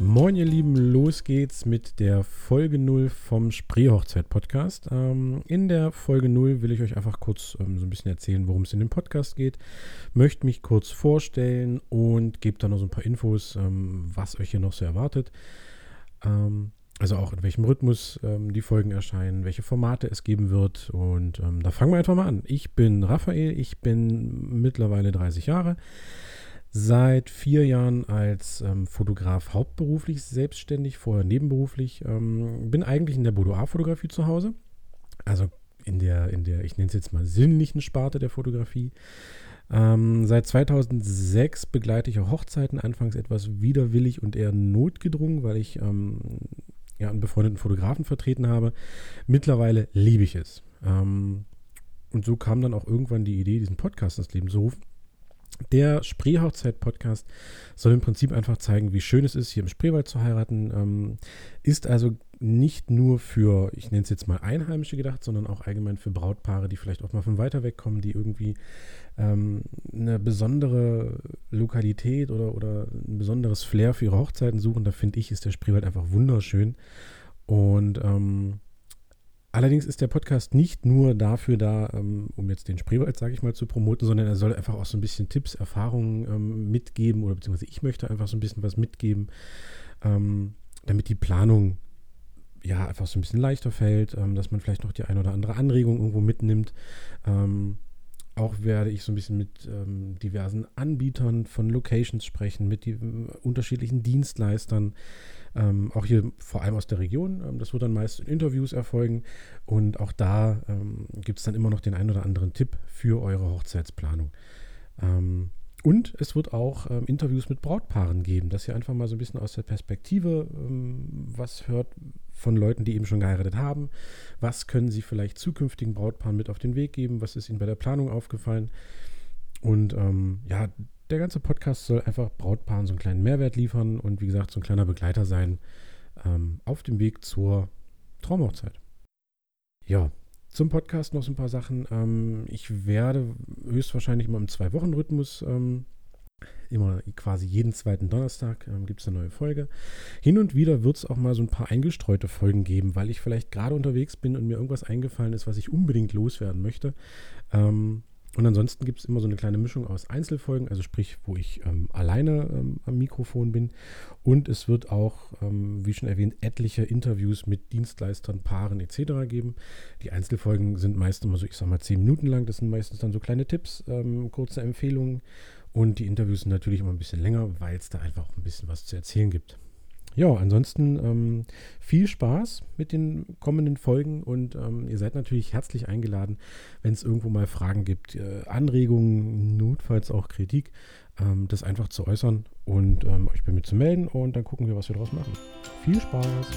Moin ihr Lieben, los geht's mit der Folge 0 vom Spreehochzeit Podcast. Ähm, in der Folge 0 will ich euch einfach kurz ähm, so ein bisschen erzählen, worum es in dem Podcast geht. Möchte mich kurz vorstellen und gebe dann noch so ein paar Infos, ähm, was euch hier noch so erwartet. Ähm, also auch in welchem Rhythmus ähm, die Folgen erscheinen, welche Formate es geben wird. Und ähm, da fangen wir einfach mal an. Ich bin Raphael, ich bin mittlerweile 30 Jahre seit vier Jahren als ähm, Fotograf hauptberuflich selbstständig, vorher nebenberuflich. Ähm, bin eigentlich in der Boudoir-Fotografie zu Hause. Also in der, in der, ich nenne es jetzt mal sinnlichen Sparte der Fotografie. Ähm, seit 2006 begleite ich auch Hochzeiten, anfangs etwas widerwillig und eher notgedrungen, weil ich ähm, ja, einen befreundeten Fotografen vertreten habe. Mittlerweile liebe ich es. Ähm, und so kam dann auch irgendwann die Idee, diesen Podcast ins Leben zu rufen. Der Spreehochzeit-Podcast soll im Prinzip einfach zeigen, wie schön es ist, hier im Spreewald zu heiraten. Ähm, ist also nicht nur für, ich nenne es jetzt mal Einheimische gedacht, sondern auch allgemein für Brautpaare, die vielleicht auch mal von weiter weg kommen, die irgendwie ähm, eine besondere Lokalität oder, oder ein besonderes Flair für ihre Hochzeiten suchen. Da finde ich, ist der Spreewald einfach wunderschön. Und ähm, Allerdings ist der Podcast nicht nur dafür da, ähm, um jetzt den Spreewald, sage ich mal, zu promoten, sondern er soll einfach auch so ein bisschen Tipps, Erfahrungen ähm, mitgeben oder beziehungsweise ich möchte einfach so ein bisschen was mitgeben, ähm, damit die Planung ja einfach so ein bisschen leichter fällt, dass man vielleicht noch die ein oder andere Anregung irgendwo mitnimmt. Auch werde ich so ein bisschen mit diversen Anbietern von Locations sprechen, mit die, unterschiedlichen Dienstleistern. Ähm, auch hier vor allem aus der Region. Ähm, das wird dann meist in Interviews erfolgen. Und auch da ähm, gibt es dann immer noch den einen oder anderen Tipp für eure Hochzeitsplanung. Ähm, und es wird auch ähm, Interviews mit Brautpaaren geben, dass ihr einfach mal so ein bisschen aus der Perspektive ähm, was hört von Leuten, die eben schon geheiratet haben. Was können sie vielleicht zukünftigen Brautpaaren mit auf den Weg geben? Was ist ihnen bei der Planung aufgefallen? Und ja, der ganze Podcast soll einfach Brautpaaren so einen kleinen Mehrwert liefern und wie gesagt, so ein kleiner Begleiter sein ähm, auf dem Weg zur Traumhochzeit. Ja, zum Podcast noch so ein paar Sachen. Ähm, ich werde höchstwahrscheinlich immer im Zwei-Wochen-Rhythmus, ähm, immer quasi jeden zweiten Donnerstag ähm, gibt es eine neue Folge. Hin und wieder wird es auch mal so ein paar eingestreute Folgen geben, weil ich vielleicht gerade unterwegs bin und mir irgendwas eingefallen ist, was ich unbedingt loswerden möchte. Ähm, und ansonsten gibt es immer so eine kleine Mischung aus Einzelfolgen, also sprich, wo ich ähm, alleine ähm, am Mikrofon bin. Und es wird auch, ähm, wie schon erwähnt, etliche Interviews mit Dienstleistern, Paaren etc. geben. Die Einzelfolgen sind meist immer so, ich sag mal, zehn Minuten lang. Das sind meistens dann so kleine Tipps, ähm, kurze Empfehlungen. Und die Interviews sind natürlich immer ein bisschen länger, weil es da einfach ein bisschen was zu erzählen gibt ja, ansonsten ähm, viel Spaß mit den kommenden Folgen und ähm, ihr seid natürlich herzlich eingeladen, wenn es irgendwo mal Fragen gibt, äh, Anregungen, notfalls auch Kritik, ähm, das einfach zu äußern und ähm, euch bei mir zu melden und dann gucken wir, was wir daraus machen. Viel Spaß!